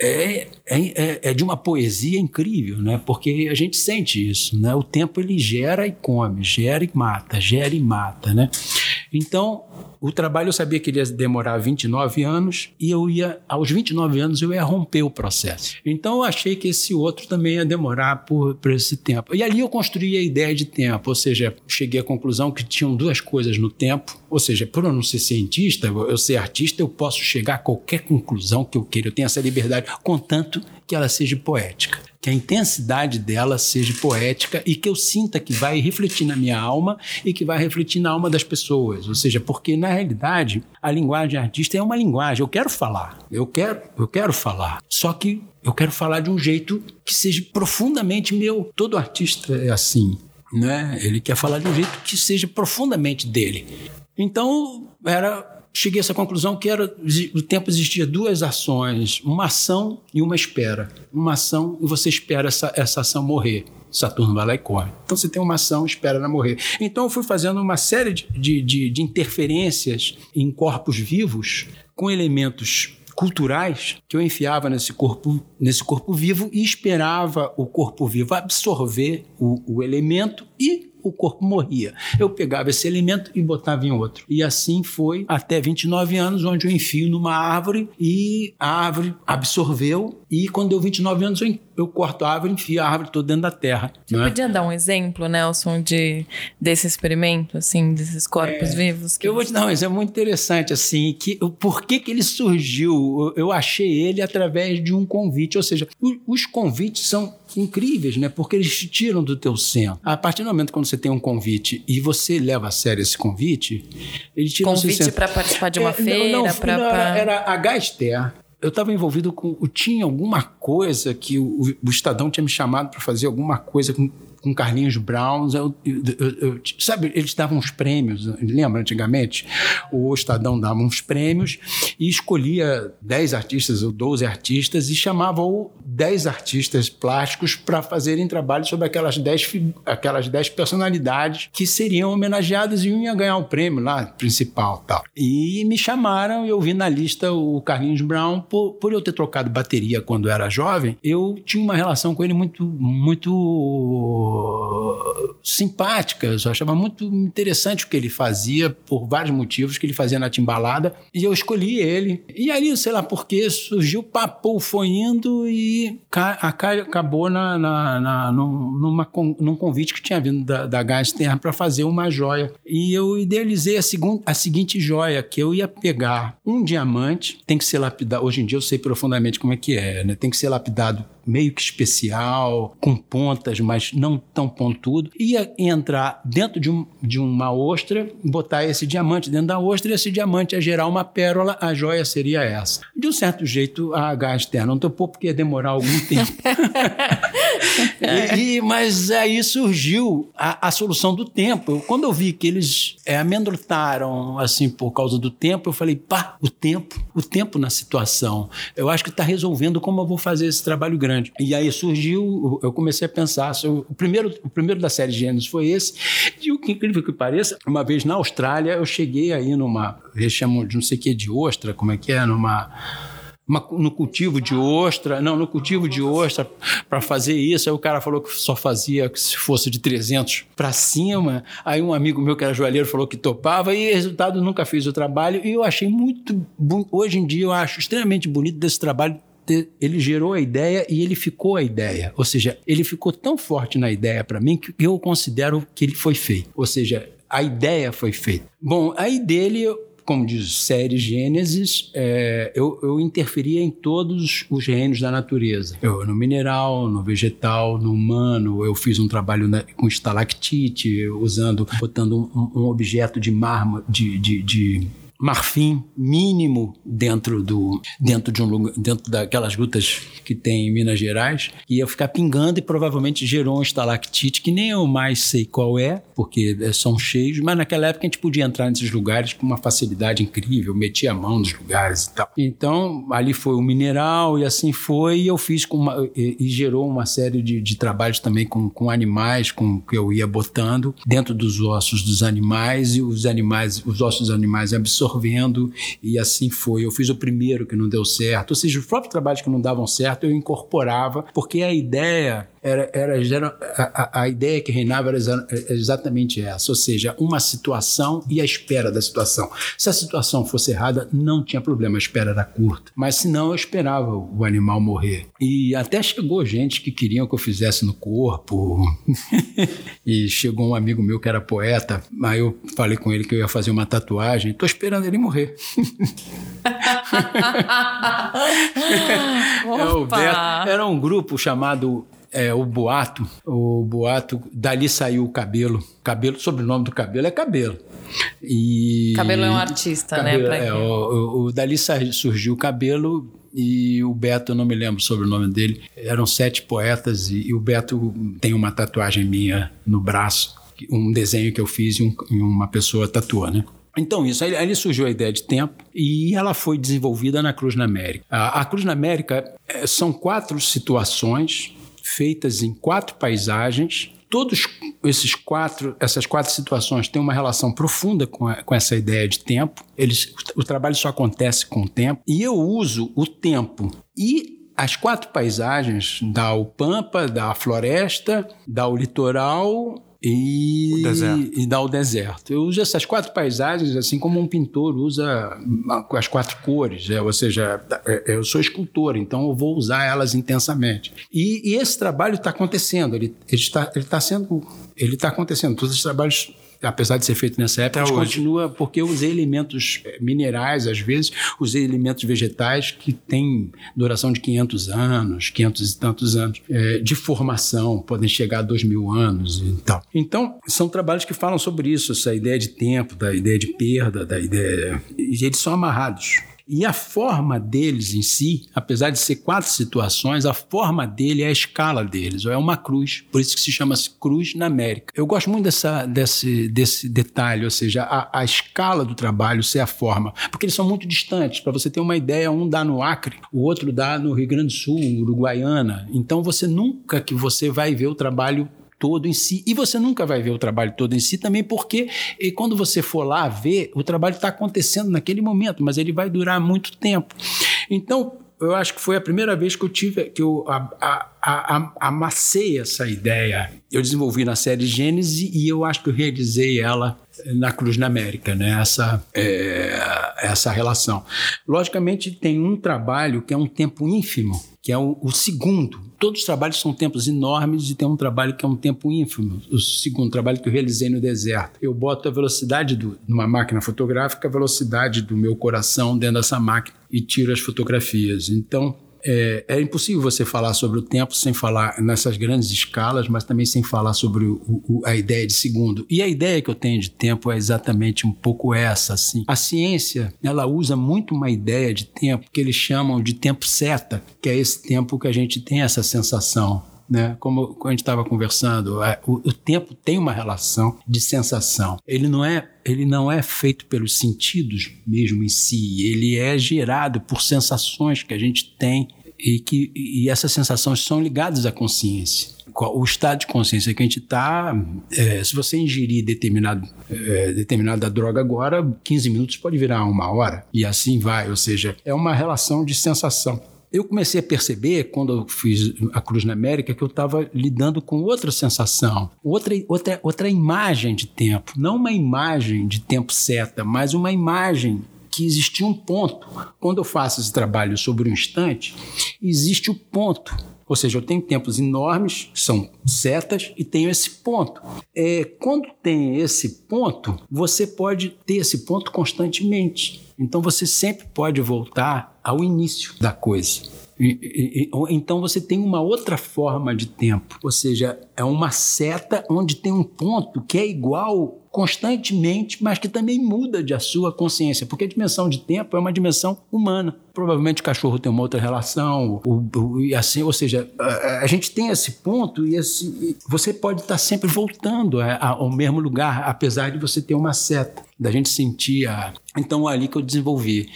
é, é, é, de uma poesia incrível, né? Porque a gente sente isso, né? O tempo ele gera e come, gera e mata, gera e mata, né? Então, o trabalho eu sabia que ele ia demorar 29 anos e eu ia, aos 29 anos, eu ia romper o processo. Então, eu achei que esse outro também ia demorar por, por esse tempo. E ali eu construí a ideia de tempo, ou seja, cheguei à conclusão que tinham duas coisas no tempo, ou seja, por eu não ser cientista, eu ser artista, eu posso chegar a qualquer conclusão que eu queira, eu tenho essa liberdade, contanto que ela seja poética que a intensidade dela seja poética e que eu sinta que vai refletir na minha alma e que vai refletir na alma das pessoas. Ou seja, porque na realidade a linguagem artista é uma linguagem. Eu quero falar, eu quero, eu quero falar. Só que eu quero falar de um jeito que seja profundamente meu. Todo artista é assim, né? Ele quer falar de um jeito que seja profundamente dele. Então era cheguei a essa conclusão que era o tempo existia duas ações, uma ação e uma espera. Uma ação e você espera essa, essa ação morrer. Saturno vai lá e corre. Então você tem uma ação, espera ela morrer. Então eu fui fazendo uma série de, de, de interferências em corpos vivos com elementos culturais que eu enfiava nesse corpo, nesse corpo vivo e esperava o corpo vivo absorver o, o elemento e o corpo morria. Eu pegava esse elemento e botava em outro. E assim foi até 29 anos, onde eu enfio numa árvore e a árvore absorveu. E quando deu 29 anos, eu, eu corto a árvore e enfio a árvore toda dentro da terra. Você né? podia dar um exemplo, Nelson, de, desse experimento, assim, desses corpos é, vivos? Eu vou te dar um exemplo muito interessante, assim, que por que, que ele surgiu? Eu, eu achei ele através de um convite, ou seja, os convites são incríveis, né? Porque eles te tiram do teu centro. A partir do momento quando você tem um convite e você leva a sério esse convite, ele tira Convite para participar de uma é, feira? Não, não, pra, pra... era a Gaster. Eu estava envolvido com. Tinha alguma coisa que o, o Estadão tinha me chamado para fazer alguma coisa com com Carlinhos Brown. Eu, eu, eu, sabe, eles davam uns prêmios, lembra antigamente? O Estadão dava uns prêmios e escolhia 10 artistas ou 12 artistas e chamava 10 artistas plásticos para fazerem trabalho sobre aquelas 10, aquelas 10 personalidades que seriam homenageadas e iam ganhar o prêmio lá, principal tal. E me chamaram e eu vi na lista o Carlinhos Brown, por, por eu ter trocado bateria quando era jovem, eu tinha uma relação com ele muito, muito simpáticas, eu achava muito interessante o que ele fazia, por vários motivos que ele fazia na timbalada, e eu escolhi ele. E aí, sei lá por que, surgiu, papo, foi indo e acabou na, na, na, numa, num convite que tinha vindo da, da Gás Terra para fazer uma joia. E eu idealizei a, segun, a seguinte joia, que eu ia pegar um diamante, tem que ser lapidado, hoje em dia eu sei profundamente como é que é, né? Tem que ser lapidado meio que especial, com pontas, mas não tão pontudo, ia entrar dentro de, um, de uma ostra, botar esse diamante dentro da ostra e esse diamante ia gerar uma pérola, a joia seria essa. De um certo jeito, a gás externa não topou porque ia demorar algum (laughs) tempo. e, e, mas aí surgiu a, a, solução do tempo. Quando eu vi que eles é, amedrontaram assim por causa do tempo, eu falei, pá, o tempo, o tempo na situação. Eu acho que está resolvendo como eu vou fazer esse trabalho grande. E aí surgiu, eu comecei a pensar, o primeiro, o primeiro da série Gênesis foi esse, e o que incrível que pareça, uma vez na Austrália, eu cheguei aí numa, eles chamam de não sei o que, de ostra, como é que é, numa... Uma, no cultivo de ostra, não, no cultivo de ostra, para fazer isso. Aí o cara falou que só fazia se fosse de 300 para cima. Aí um amigo meu que era joalheiro falou que topava e resultado nunca fiz o trabalho. E eu achei muito, hoje em dia eu acho extremamente bonito desse trabalho ele gerou a ideia e ele ficou a ideia. Ou seja, ele ficou tão forte na ideia para mim que eu considero que ele foi feito. Ou seja, a ideia foi feita. Bom, aí dele como diz série Gênesis, é, eu, eu interferia em todos os reinos da natureza. Eu, no mineral, no vegetal, no humano, eu fiz um trabalho na, com estalactite, usando, botando um, um objeto de mármore, de, de, de marfim mínimo dentro do dentro de um dentro daquelas grutas que tem em Minas Gerais ia ficar pingando e provavelmente gerou um estalactite que nem eu mais sei qual é porque é, são cheios mas naquela época a gente podia entrar nesses lugares com uma facilidade incrível metia a mão nos lugares e tal. Então ali foi o mineral e assim foi e eu fiz com uma, e, e gerou uma série de, de trabalhos também com, com animais com que eu ia botando dentro dos ossos dos animais e os animais os ossos dos animais absorvendo absorvendo e assim foi. Eu fiz o primeiro que não deu certo, ou seja, os próprios trabalhos que não davam certo eu incorporava, porque a ideia era, era a, a, ideia que reinava era exatamente essa, ou seja, uma situação e a espera da situação. Se a situação fosse errada, não tinha problema, a espera era curta. Mas se não, eu esperava o animal morrer. E até chegou gente que queriam que eu fizesse no corpo. (laughs) e chegou um amigo meu que era poeta, aí eu falei com ele que eu ia fazer uma tatuagem. Estou esperando ele morrer. (laughs) (laughs) é, era um grupo chamado é, o boato, o boato, dali saiu o cabelo. Cabelo, sobrenome do cabelo é cabelo. E cabelo é um artista, né, cabelo, né? É, o, o, dali surgiu o cabelo e o Beto, eu não me lembro sobre o nome dele, eram sete poetas e, e o Beto tem uma tatuagem minha no braço, um desenho que eu fiz e, um, e uma pessoa tatuou, né? Então, isso, aí, aí surgiu a ideia de tempo e ela foi desenvolvida na Cruz na América. A, a Cruz na América é, são quatro situações feitas em quatro paisagens. Todos esses quatro, essas quatro situações têm uma relação profunda com, a, com essa ideia de tempo. Eles, o trabalho só acontece com o tempo. E eu uso o tempo e as quatro paisagens da o Pampa, da Floresta, da o Litoral e, e dá o deserto. Eu uso essas quatro paisagens assim como um pintor usa as quatro cores, é, ou seja, é, eu sou escultor, então eu vou usar elas intensamente. E, e esse trabalho está acontecendo, ele está ele tá sendo, ele está acontecendo. Todos os trabalhos apesar de ser feito nessa época, mas continua porque eu usei elementos minerais, às vezes, usei elementos vegetais que têm duração de 500 anos, 500 e tantos anos, é, de formação, podem chegar a 2 mil anos e tal. Então, são trabalhos que falam sobre isso, essa ideia de tempo, da ideia de perda, da ideia. E eles são amarrados. E a forma deles em si, apesar de ser quatro situações, a forma dele é a escala deles, ou é uma cruz, por isso que se chama cruz na América. Eu gosto muito dessa, desse, desse detalhe, ou seja, a, a escala do trabalho ser a forma, porque eles são muito distantes. Para você ter uma ideia, um dá no Acre, o outro dá no Rio Grande do Sul, Uruguaiana. Então você nunca que você vai ver o trabalho todo em si. E você nunca vai ver o trabalho todo em si também, porque quando você for lá ver, o trabalho está acontecendo naquele momento, mas ele vai durar muito tempo. Então, eu acho que foi a primeira vez que eu tive, que eu a, a, a, amassei essa ideia. Eu desenvolvi na série Gênese e eu acho que eu realizei ela na Cruz na América, né? essa, é, essa relação. Logicamente, tem um trabalho que é um tempo ínfimo, que é o, o, segundo. Todos os trabalhos são tempos enormes e tem um trabalho que é um tempo ínfimo. O segundo trabalho que eu realizei no deserto. Eu boto a velocidade do, numa máquina fotográfica, a velocidade do meu coração dentro dessa máquina e tiro as fotografias. Então, é, é, impossível você falar sobre o tempo sem falar nessas grandes escalas, mas também sem falar sobre o, o, a ideia de segundo. E a ideia que eu tenho de tempo é exatamente um pouco essa. Assim. A ciência ela usa muito uma ideia de tempo que eles chamam de tempo seta, que é esse tempo que a gente tem essa sensação né? Como a gente estava conversando, o, o, tempo tem uma relação de sensação. Ele não é ele não é feito pelos sentidos mesmo em si. Ele é gerado por sensações que a gente tem e que e essas sensações são ligadas à consciência. O estado de consciência que a gente está, é, se você ingerir determinado, é, determinada droga agora, 15 minutos pode virar uma hora, e assim vai. Ou seja, é uma relação de sensação eu comecei a perceber, quando eu fiz a Cruz na América, que eu estava lidando com outra sensação, outra, outra, outra imagem de tempo. Não uma imagem de tempo certa, mas uma imagem que existia um ponto. Quando eu faço esse trabalho sobre um instante, existe o ponto. Ou seja, eu tenho tempos enormes, são setas, e tenho esse ponto. É, quando tem esse ponto, você pode ter esse ponto constantemente. Então você sempre pode voltar ao início da coisa. Então você tem uma outra forma de tempo, ou seja, é uma seta onde tem um ponto que é igual constantemente, mas que também muda de a sua consciência, porque a dimensão de tempo é uma dimensão humana. Provavelmente o cachorro tem uma outra relação, e assim, ou seja, a, a, gente tem esse ponto e esse, você pode estar sempre voltando a, a, ao mesmo lugar, apesar de você ter uma seta, da gente sentir a. Então, é ali que eu desenvolvi.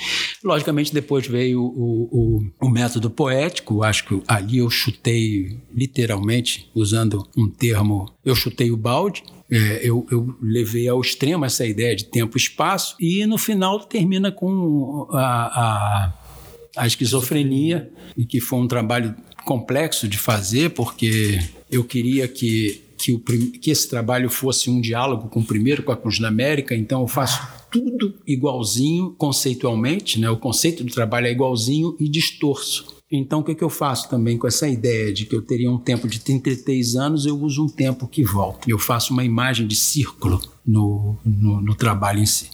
Logicamente, depois veio o, o, o método poético, acho que ali eu chutei, literalmente, usando um termo, eu chutei o balde, é, eu, eu, levei ao extremo essa ideia de tempo e espaço, e no final termina com a, a, a esquizofrenia, e que foi um trabalho complexo de fazer, porque eu queria que, que, o, que esse trabalho fosse um diálogo com o primeiro, com a Cruz da América, então eu faço tudo igualzinho conceitualmente, né? o conceito do trabalho é igualzinho e distorço. Então, o que, que eu faço também com essa ideia de que eu teria um tempo de 33 anos, eu uso um tempo que volta. Eu faço uma imagem de círculo no, no, no trabalho em si.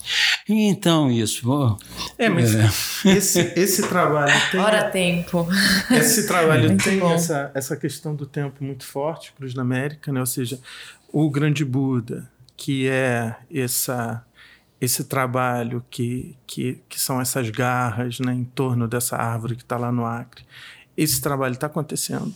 Então, isso. é, mas é. (laughs) Esse, esse trabalho (laughs) tem. Hora tempo. Esse trabalho tem essa, essa questão do tempo muito forte, Cruz da América, né? ou seja, o grande Buda, que é essa esse trabalho que, que, que são essas garras né, em torno dessa árvore que está lá no Acre, esse trabalho está acontecendo.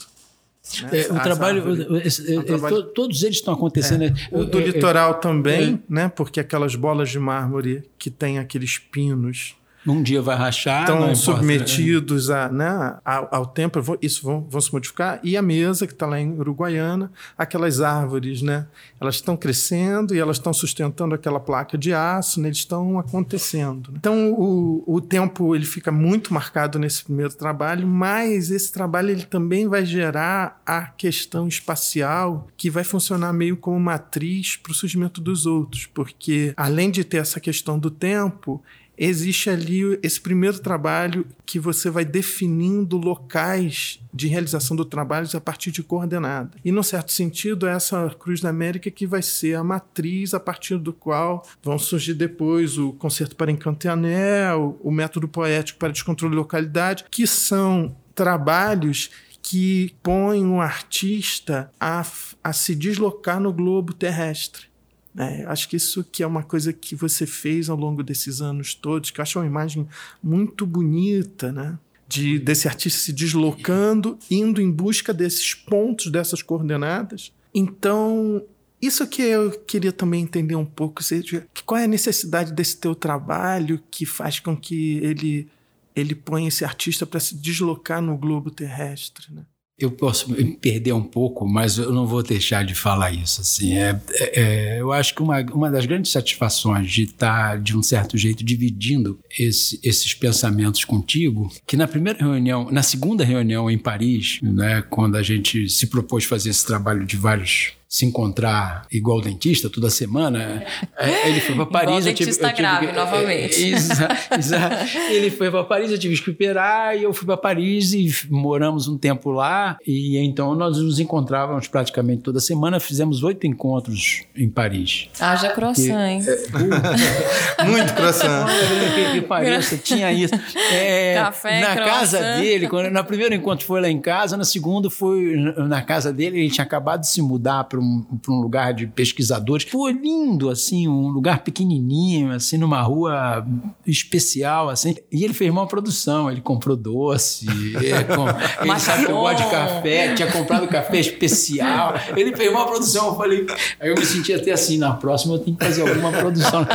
Né? É, o trabalho, esse, o trabalho, todos eles estão acontecendo. É, o do litoral também, né? Porque aquelas bolas de mármore que tem aqueles pinos um dia vai rachar. Estão submetidos a, né, ao, ao tempo, isso vão, vão, se modificar. E a mesa, que está lá em Uruguaiana, aquelas árvores, né? Elas estão crescendo e elas estão sustentando aquela placa de aço, né, eles estão acontecendo. Né? Então, o, o tempo ele fica muito marcado nesse primeiro trabalho, mas esse trabalho ele também vai gerar a questão espacial que vai funcionar meio como matriz para o surgimento dos outros, porque além de ter essa questão do tempo, existe ali esse primeiro trabalho que você vai definindo locais de realização do trabalho a partir de coordenada. E, num certo sentido, é essa Cruz da América que vai ser a matriz a partir do qual vão surgir depois o Concerto para Encanto e Anel, o Método Poético para Descontrole de Localidade, que são trabalhos que põem o artista a, a se deslocar no globo terrestre. É, acho que isso que é uma coisa que você fez ao longo desses anos todos, que eu acho uma imagem muito bonita, né? De, desse artista se deslocando, indo em busca desses pontos, dessas coordenadas. Então, isso que eu queria também entender um pouco, seja, qual é a necessidade desse teu trabalho que faz com que ele ele põe esse artista para se deslocar no globo terrestre, né? Eu posso me perder um pouco, mas eu não vou deixar de falar isso. Assim, é, é, é eu acho que uma, uma das grandes satisfações de estar, de um certo jeito, dividindo esse, esses pensamentos contigo, que na primeira reunião, na segunda reunião em Paris, né, quando a gente se propôs fazer esse trabalho de vários se encontrar igual dentista toda semana. É, ele foi para Paris. Igual eu tive, dentista eu tive, grave, é, novamente. (laughs) Exato. ele foi para Paris, eu tive que esperar, e eu fui para Paris e moramos um tempo lá. E então nós nos encontrávamos praticamente toda semana. Fizemos oito encontros em Paris. Haja croissant, hein? É, uh, (laughs) muito croissant. que, que pareça, tinha isso. É, Café, na croissant. casa dele, quando, no primeiro encontro foi lá em casa, no segundo foi na casa dele, ele tinha acabado de se mudar para um, um lugar de pesquisadores. Foi lindo, assim, um lugar pequenininho, assim, numa rua especial, assim. E ele fez uma produção, ele comprou doce, ele, (laughs) com, ele sabe que eu gosto de café, tinha comprado café especial. Ele fez uma produção, eu falei... Aí eu me senti até assim, na próxima eu tenho que fazer alguma produção.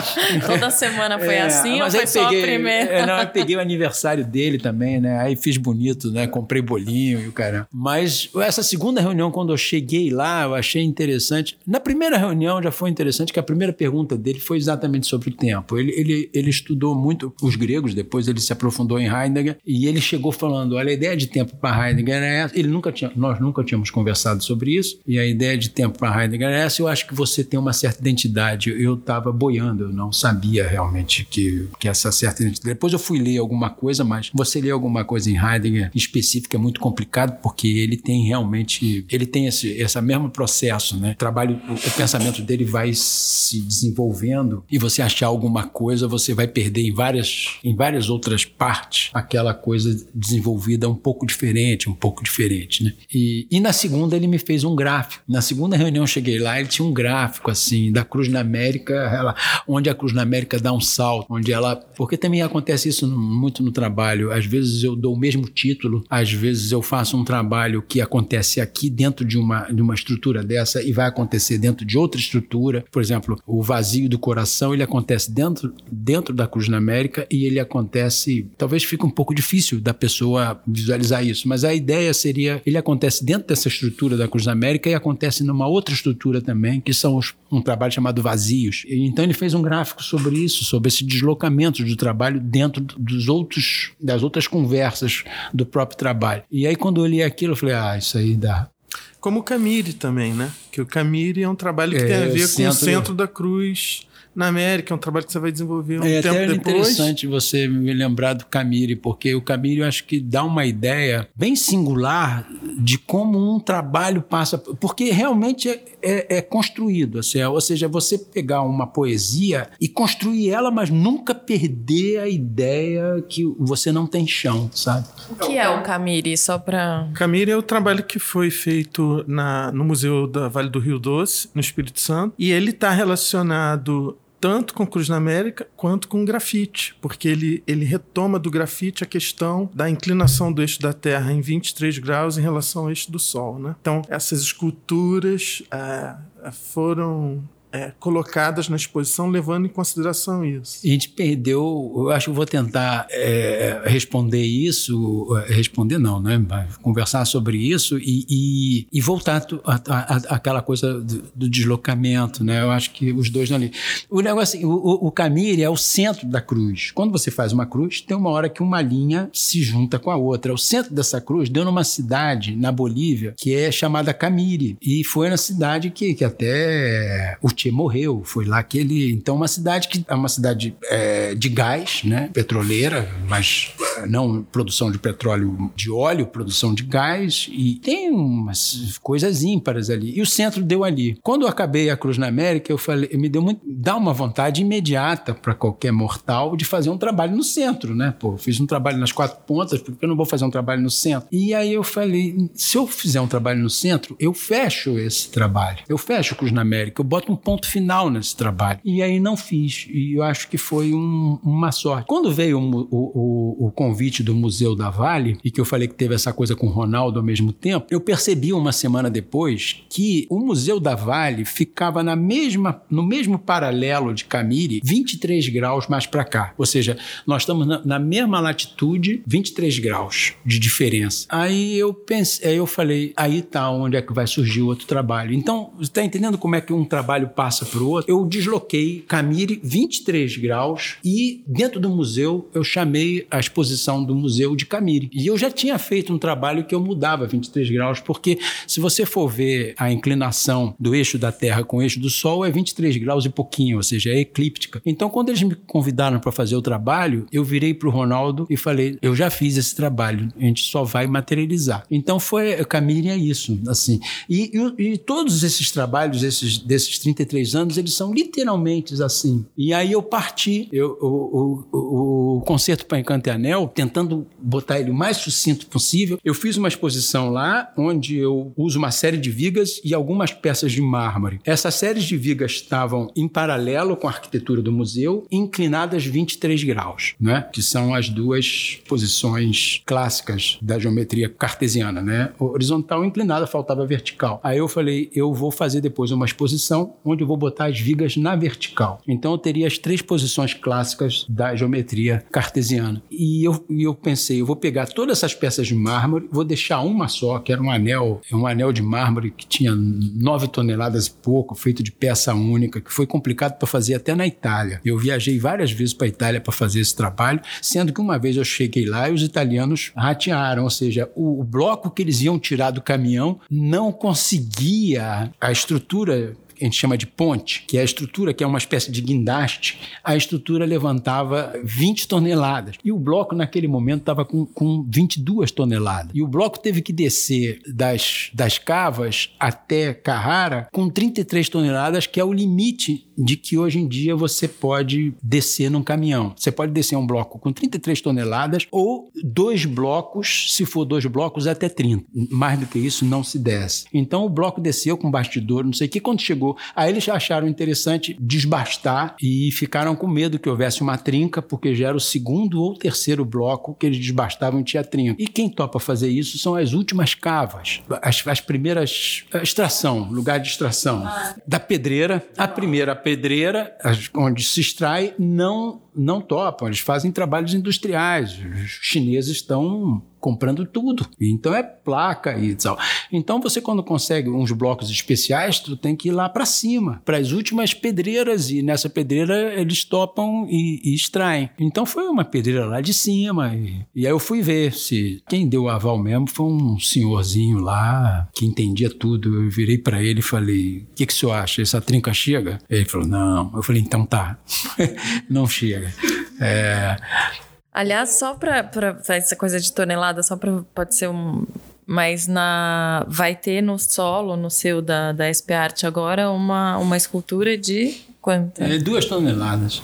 Toda semana foi é, assim ou foi só peguei, a primeira? É, não, eu peguei o aniversário dele também, né? Aí fiz bonito, né? Comprei bolinho e o caramba. Mas essa segunda reunião, quando eu cheguei lá, eu achei interessante. Na primeira reunião já foi interessante que a primeira pergunta dele foi exatamente sobre o tempo. Ele, ele, ele estudou muito os gregos, depois ele se aprofundou em Heidegger e ele chegou falando: olha, a ideia de tempo para Heidegger é essa. Ele nunca tinha, nós nunca tínhamos conversado sobre isso e a ideia de tempo para Heidegger é essa. Eu acho que você tem uma certa identidade. Eu estava boiando, eu não sabia realmente que, que essa certa identidade. Depois eu fui ler alguma coisa, mas você ler alguma coisa em Heidegger específica é muito complicado porque ele tem realmente, ele tem esse, esse mesmo processo processo, né? Trabalho, o pensamento dele vai se desenvolvendo e você achar alguma coisa, você vai perder em várias, em várias outras partes aquela coisa desenvolvida um pouco diferente, um pouco diferente, né? E, e na segunda ele me fez um gráfico. Na segunda reunião eu cheguei lá, ele tinha um gráfico assim da Cruz na América, ela, onde a Cruz na América dá um salto, onde ela, porque também acontece isso muito no trabalho. Às vezes eu dou o mesmo título, às vezes eu faço um trabalho que acontece aqui dentro de uma de uma estrutura dessa e vai acontecer dentro de outra estrutura. Por exemplo, o vazio do coração, ele acontece dentro, dentro da Cruz na América e ele acontece, talvez fique um pouco difícil da pessoa visualizar isso, mas a ideia seria, ele acontece dentro dessa estrutura da Cruz na América e acontece numa outra estrutura também, que são os, um trabalho chamado vazios. Então ele fez um gráfico sobre isso, sobre esse deslocamento do trabalho dentro dos outros, das outras conversas do próprio trabalho. E aí quando eu li aquilo, eu falei, ah, isso aí dá, como o Camire também, né? Que o Camire é um trabalho que é, tem a ver com o centro da cruz na América, é um trabalho que você vai desenvolver um é, tempo até depois. É interessante você me lembrar do Camille, porque o Camille eu acho que dá uma ideia bem singular de como um trabalho passa, porque realmente é, é, é construído, assim, ou seja, você pegar uma poesia e construir ela, mas nunca perder a ideia que você não tem chão, sabe? O que é o Camille, só para... Camille é o trabalho que foi feito na, no Museu da Vale do Rio Doce, no Espírito Santo, e ele está relacionado tanto com Cruz na América quanto com grafite, porque ele, ele retoma do grafite a questão da inclinação do eixo da Terra em 23 graus em relação ao eixo do Sol. Né? Então, essas esculturas é, foram é, colocadas na exposição levando em consideração isso. A gente perdeu, eu acho que vou tentar é, responder isso, é, responder não, né? Conversar sobre isso e, e, e voltar àquela coisa do, do, deslocamento, né? Eu acho que os dois ali. O negócio, o, o Camille é o centro da cruz. Quando você faz uma cruz, tem uma hora que uma linha se junta com a outra. O centro dessa cruz deu numa cidade na Bolívia que é chamada Camire e foi na cidade que, que até o Che morreu. Foi lá que ele. Então, uma cidade que é uma cidade é, de gás, né? Petroleira, mas é, não produção de petróleo de óleo, produção de gás. E tem umas coisas ímpares ali. E o centro deu ali. Quando eu acabei a Cruz na América, eu falei, me deu muito. dá uma vontade imediata para qualquer mortal de fazer um trabalho no centro, né? Pô, fiz um trabalho nas quatro pontas, porque eu não vou fazer um trabalho no centro? E aí eu falei, se eu fizer um trabalho no centro, eu fecho esse trabalho. Eu fecho Cruz na América, eu boto um ponto final nesse trabalho. E aí não fiz. E eu acho que foi um, uma sorte. Quando veio o, o, o, convite do Museu da Vale, e que eu falei que teve essa coisa com o Ronaldo ao mesmo tempo, eu percebi uma semana depois que o Museu da Vale ficava na mesma, no mesmo paralelo de Camire, 23 graus mais para cá. Ou seja, nós estamos na, na, mesma latitude, 23 graus de diferença. Aí eu pensei, aí eu falei, aí tá onde é que vai surgir outro trabalho. Então, você está entendendo como é que um trabalho passa para o outro, eu desloquei Camire 23 graus e dentro do museu eu chamei a exposição do museu de Camire. E eu já tinha feito um trabalho que eu mudava 23 graus, porque se você for ver a inclinação do eixo da Terra com o eixo do Sol é 23 graus e pouquinho, ou seja, é eclíptica. Então quando eles me convidaram para fazer o trabalho, eu virei para o Ronaldo e falei, eu já fiz esse trabalho, a gente só vai materializar. Então foi, Camire é isso, assim. E, e, e todos esses trabalhos, esses, desses 33 33 anos, eles são literalmente assim. E aí eu parti, eu, o, o, o concerto para Encanto e Anel, tentando botar ele o mais sucinto possível. Eu fiz uma exposição lá, onde eu uso uma série de vigas e algumas peças de mármore. Essas séries de vigas estavam em paralelo com a arquitetura do museu, inclinadas 23 graus, né? que são as duas posições clássicas da geometria cartesiana. Né? Horizontal inclinada, faltava vertical. Aí eu falei, eu vou fazer depois uma exposição onde onde eu vou botar as vigas na vertical. Então eu teria as três posições clássicas da geometria cartesiana. E eu, eu pensei, eu vou pegar todas essas peças de mármore, vou deixar uma só, que era um anel, um anel de mármore que tinha nove toneladas e pouco, feito de peça única, que foi complicado para fazer até na Itália. Eu viajei várias vezes para a Itália para fazer esse trabalho, sendo que uma vez eu cheguei lá e os italianos ratearam, ou seja, o, o bloco que eles iam tirar do caminhão não conseguia a estrutura que a gente chama de ponte, que é a estrutura, que é uma espécie de guindaste, a estrutura levantava 20 toneladas. E o bloco, naquele momento, estava com, com 22 toneladas. E o bloco teve que descer das, das cavas até Carrara com 33 toneladas, que é o limite de que hoje em dia você pode descer num caminhão. Você pode descer um bloco com 33 toneladas ou dois blocos, se for dois blocos, até 30. Mais do que isso, não se desce. Então o bloco desceu com bastidor, não sei o que. Quando chegou chegou. Aí eles acharam interessante desbastar e ficaram com medo que houvesse uma trinca, porque já era o segundo ou terceiro bloco que eles desbastavam e tinha trinca. E quem topa fazer isso são as últimas cavas, as, as primeiras. extração, lugar de extração. Ah. Da pedreira. A primeira pedreira, onde se extrai, não não topam, eles fazem trabalhos industriais. Os chineses estão comprando tudo. Então é placa e tal. Então você quando consegue uns blocos especiais, tu tem que ir lá para cima, para as últimas pedreiras e nessa pedreira eles topam e, e, extraem. Então foi uma pedreira lá de cima e, e aí eu fui ver se quem deu o aval mesmo foi um senhorzinho lá que entendia tudo. Eu virei para ele e falei: "O que que o senhor acha? Essa trinca chega?" Ele falou: "Não". Eu falei: "Então tá. (laughs) não chega". É, Aliás, só para essa coisa de tonelada, só para pode ser um. Mas na vai ter no solo, no seu da, da SP Art agora, uma, uma escultura de quanto? É, duas toneladas.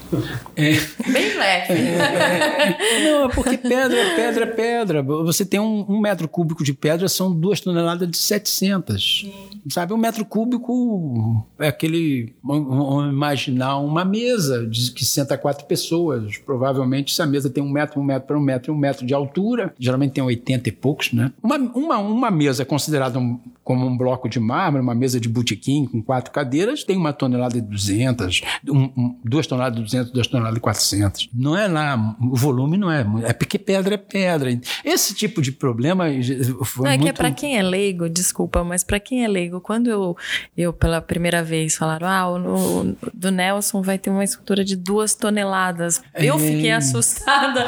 É, Bem leve. É, é, não, é porque pedra, pedra, pedra. Você tem um, um, metro cúbico de pedra, são duas toneladas de 700. Sim. sabe? Um metro cúbico é aquele. Vamos imaginar uma mesa de, que senta quatro pessoas. Provavelmente, se a mesa tem um metro, um metro para um metro e um metro de altura, geralmente tem 80 e poucos, né? Uma, uma, uma mesa considerada um, como um bloco de mármore, uma mesa de botequim com quatro cadeiras, tem uma tonelada e 200, um, um, duas toneladas e 200, duas toneladas e 400. Não é lá, o volume não é, é porque pedra é pedra. Esse tipo de problema foi não, é muito... que é para quem é leigo, desculpa, mas para quem é leigo, quando eu, eu pela primeira vez falaram, ah, o, o do Nelson vai ter uma escultura de duas toneladas, eu é... fiquei assustada.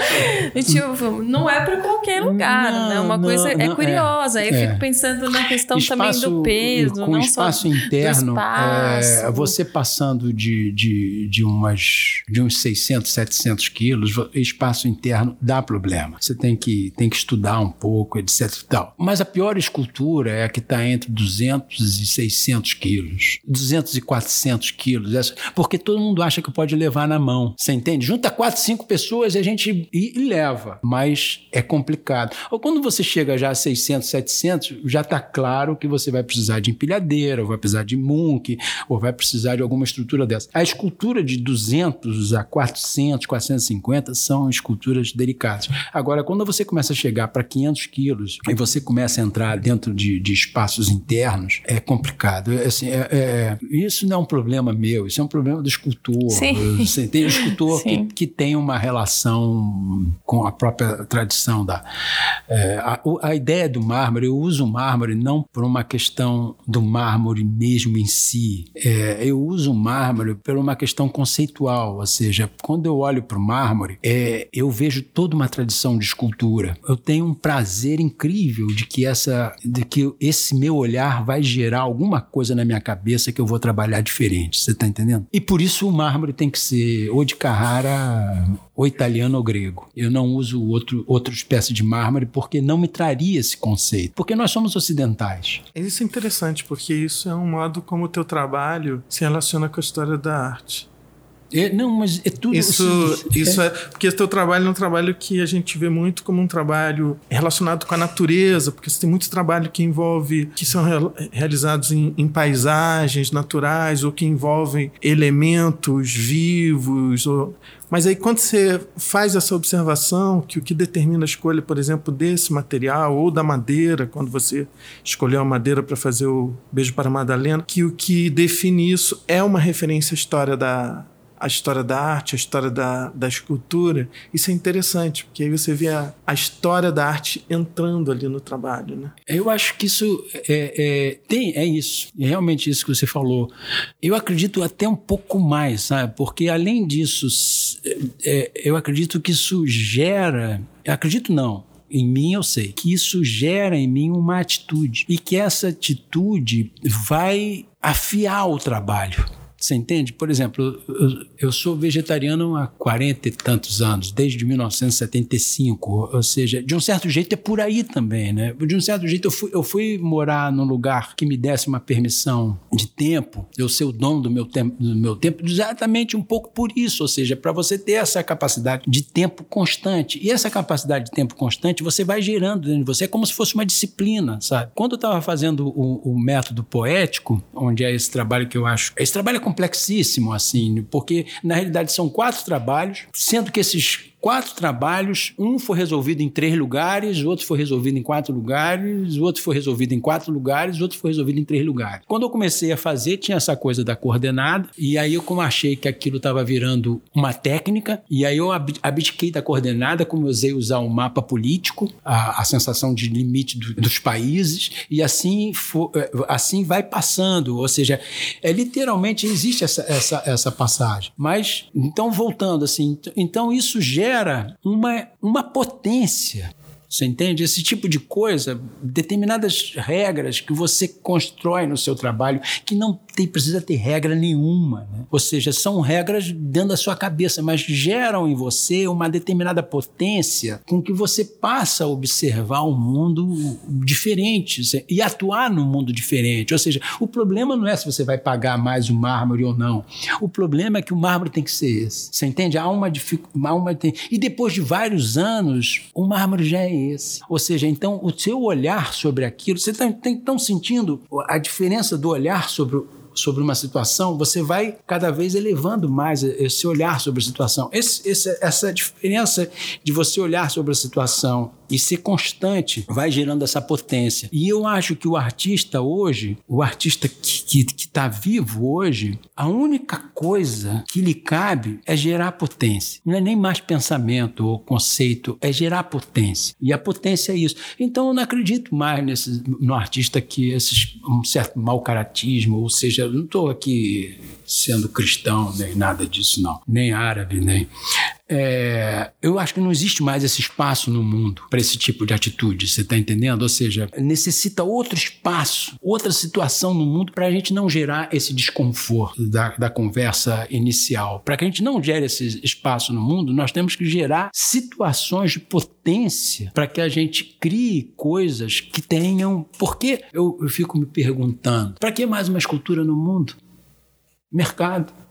E, tipo, não é para qualquer lugar, não, né? Uma não, coisa é é curiosa. Aí eu fico pensando na questão espaço, também do peso, com não espaço só interno, espaço. É, você passando de, de, de, umas, de uns 600, 700 quilos, espaço interno dá problema. Você tem que, tem que estudar um pouco, etc tal. Mas a pior escultura é a que está entre 200 e 600 quilos, 200 e 400 quilos, essa, porque todo mundo acha que pode levar na mão. Você entende? Junta quatro, cinco pessoas e a gente e, e leva, mas é complicado. Ou quando você chega já a 600, 700, já está claro que você vai precisar de empilhadeira, ou vai precisar de munk, ou vai precisar de alguma estrutura dessa. A escultura de 200 a 400, 450 são esculturas delicadas. Agora, quando você começa a chegar para 500 quilos e você começa a entrar dentro de, de espaços internos, é complicado. É, assim, é, é, isso não é um problema meu, isso é um problema do escultor. Sim. Você tem um escultor que, que tem uma relação com a própria tradição da. É, a, a ideia do mármore, eu uso o mármore não por uma questão do mármore mesmo em si. É, eu uso o mármore por uma questão conceitual, ou seja, quando eu olho para o mármore, é, eu vejo toda uma tradição de escultura. Eu tenho um prazer incrível de que essa, de que esse meu olhar vai gerar alguma coisa na minha cabeça que eu vou trabalhar diferente. Você está entendendo? E por isso o mármore tem que ser ou de Carrara ou italiano ou grego. Eu não uso outro, outra espécie de mármore porque não me traria esse conceito. Porque nós somos ocidentais. Isso é interessante, porque isso é um modo como o teu trabalho se relaciona com a história da arte. É, não, mas é tudo. Isso, isso é. é porque esse teu trabalho é um trabalho que a gente vê muito como um trabalho relacionado com a natureza, porque você tem muito trabalho que envolve. que são realizados em, em paisagens naturais ou que envolvem elementos vivos. Ou, mas aí, quando você faz essa observação, que o que determina a escolha, por exemplo, desse material ou da madeira, quando você escolheu a madeira para fazer o Beijo para Madalena, que o que define isso é uma referência à história da, a história da arte, a história da, da escultura, isso é interessante, porque aí você vê a, a história da arte entrando ali no trabalho, né? Eu acho que isso é, é, tem, é isso, é realmente isso que você falou. Eu acredito até um pouco mais, sabe? Porque além disso, é, eu acredito que isso gera, eu acredito não, em mim eu sei que isso gera em mim uma atitude e que essa atitude vai afiar o trabalho. Você entende? Por exemplo, eu, eu, sou vegetariano há 40 e tantos anos, desde 1975. Ou seja, de um certo jeito é por aí também, né? De um certo jeito eu fui, eu fui morar num lugar que me desse uma permissão de tempo, eu ser o dono do meu tempo, do meu tempo exatamente um pouco por isso. Ou seja, para você ter essa capacidade de tempo constante. E essa capacidade de tempo constante você vai gerando dentro de você, é como se fosse uma disciplina, sabe? Quando eu estava fazendo o, o método poético, onde é esse trabalho que eu acho. Esse trabalho é complexíssimo, assim, porque na realidade são quatro trabalhos, sendo que esses quatro trabalhos, um foi resolvido em três lugares, o outro foi resolvido em quatro lugares, o outro foi resolvido em quatro lugares, o outro foi resolvido em três lugares. Quando eu comecei a fazer, tinha essa coisa da coordenada, e aí eu como achei que aquilo estava virando uma técnica, e aí eu abdiquei da coordenada, comecei a usar um mapa político, a, a sensação de limite do, dos países, e assim, for, é, assim vai passando, ou seja, é literalmente existe essa, essa, essa passagem. Mas, então voltando assim, então isso gera gera uma, uma potência você entende? Esse tipo de coisa, determinadas regras que você constrói no seu trabalho, que não tem, precisa ter regra nenhuma. Né? Ou seja, são regras dentro da sua cabeça, mas geram em você uma determinada potência com que você passa a observar um mundo diferente e atuar num mundo diferente. Ou seja, o problema não é se você vai pagar mais o mármore ou não. O problema é que o mármore tem que ser esse. Você entende? Há uma dificuldade. E depois de vários anos, o mármore já é esse. Ou seja, então o seu olhar sobre aquilo, você está tá, sentindo a diferença do olhar sobre sobre uma situação, você vai cada vez elevando mais esse olhar sobre a situação. Esse, esse, essa diferença de você olhar sobre a situação e ser constante vai gerando essa potência. E eu acho que o artista hoje, o artista que está vivo hoje, a única coisa que lhe cabe é gerar potência. Não é nem mais pensamento ou conceito, é gerar potência. E a potência é isso. Então eu não acredito mais nesse, no artista que esses, um certo mau caratismo, ou seja, eu não estou aqui sendo cristão, nem nada disso, não. Nem árabe, nem. É, eu acho que não existe mais esse espaço no mundo para esse tipo de atitude, você está entendendo? Ou seja, necessita outro espaço, outra situação no mundo para a gente não gerar esse desconforto da, da conversa inicial. Para que a gente não gere esse espaço no mundo, nós temos que gerar situações de potência para que a gente crie coisas que tenham. Porque eu, eu fico me perguntando: para que mais uma escultura no mundo? Mercado.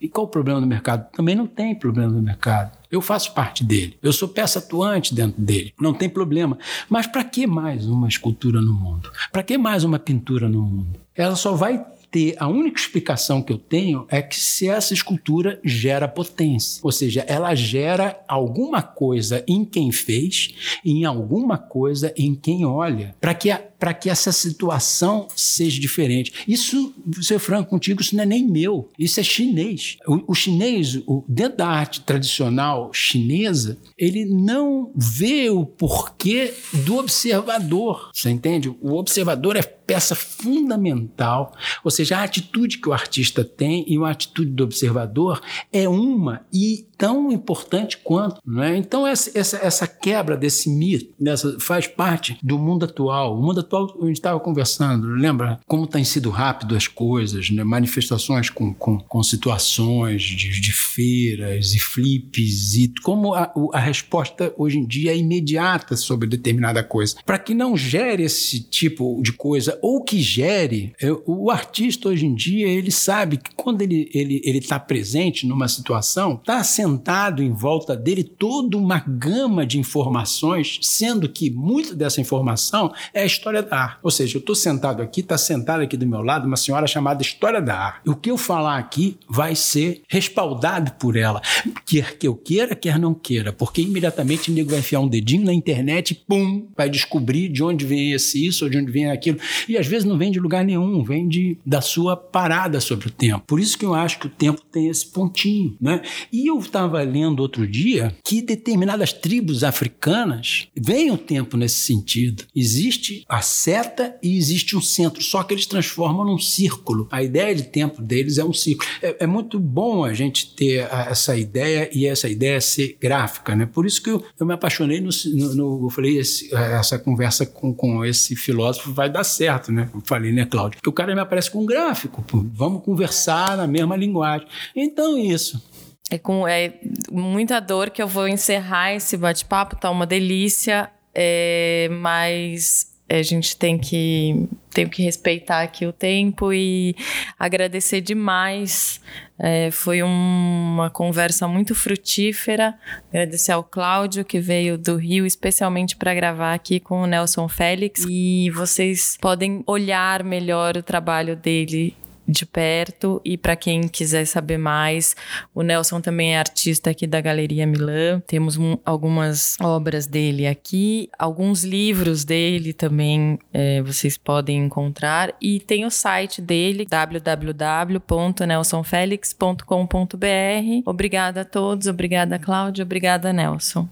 E qual o problema do mercado? Também não tem problema no mercado. Eu faço parte dele. Eu sou peça atuante dentro dele. Não tem problema. Mas para que mais uma escultura no mundo? Para que mais uma pintura no mundo? Ela só vai ter a única explicação que eu tenho é que se essa escultura gera potência, ou seja, ela gera alguma coisa em quem fez, em alguma coisa em quem olha, para que a para que essa situação seja diferente. Isso, ser franco contigo, isso não é nem meu, isso é chinês. O, o chinês, o, dentro da arte tradicional chinesa, ele não vê o porquê do observador, você entende? O observador é peça fundamental, ou seja, a atitude que o artista tem e a atitude do observador é uma e tão importante quanto. Não é? Então, essa, essa, essa quebra desse mito faz parte do mundo atual. O mundo atual, a gente estava conversando, lembra como têm sido rápido as coisas, né? manifestações com, com, com situações de, de, feiras e flips, e como a, a resposta hoje em dia é imediata sobre determinada coisa. Para que não gere esse tipo de coisa, ou que gere, eu, o artista hoje em dia, ele sabe que quando ele está ele, ele tá presente numa situação, está sentado em volta dele toda uma gama de informações, sendo que muita dessa informação é a história da arte. Ou seja, eu estou sentado aqui, está sentada aqui do meu lado uma senhora chamada História da Arte. O que eu falar aqui vai ser respaldado por ela, quer que eu queira, quer não queira, porque imediatamente o nego vai enfiar um dedinho na internet e pum, vai descobrir de onde vem esse isso ou de onde vem aquilo. E às vezes não vem de lugar nenhum, vem de, da sua parada sobre o tempo. Por isso que eu acho que o tempo tem esse pontinho, né? E eu estava lendo outro dia que determinadas tribos africanas vem o tempo nesse sentido. Existe a seta e existe um centro, só que eles transformam num círculo. A ideia de tempo deles é um círculo. É, é muito bom a gente ter a, essa ideia e essa ideia ser gráfica, né? Por isso que eu, eu me apaixonei no, no, no eu falei esse, essa conversa com, com esse filósofo vai dar certo, né? Eu falei, né, Cláudio? Porque o cara me aparece com um gráfico, pô. vamos conversar na mesma linguagem. Então isso. É com é muita dor que eu vou encerrar esse bate-papo, tá uma delícia, é, mas a gente tem que tem que respeitar aqui o tempo e agradecer demais. É, foi uma conversa muito frutífera. Agradecer ao Cláudio que veio do Rio especialmente para gravar aqui com o Nelson Félix e vocês podem olhar melhor o trabalho dele de perto. E para quem quiser saber mais, o Nelson também é artista aqui da Galeria Milan. Temos um, algumas obras dele aqui, alguns livros dele também é, vocês podem encontrar. E tem o site dele, www.nelsonfelix.com.br. Obrigada a todos, obrigada Cláudia, obrigada Nelson.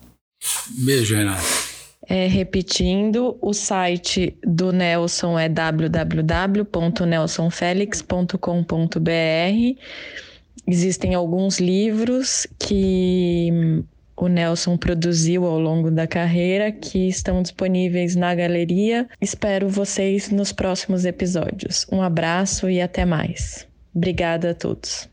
Beijo, Renato. É, repetindo, o site do Nelson é www.nelsonfelix.com.br. Existem alguns livros que o Nelson produziu ao longo da carreira que estão disponíveis na galeria. Espero vocês nos próximos episódios. Um abraço e até mais. Obrigada a todos.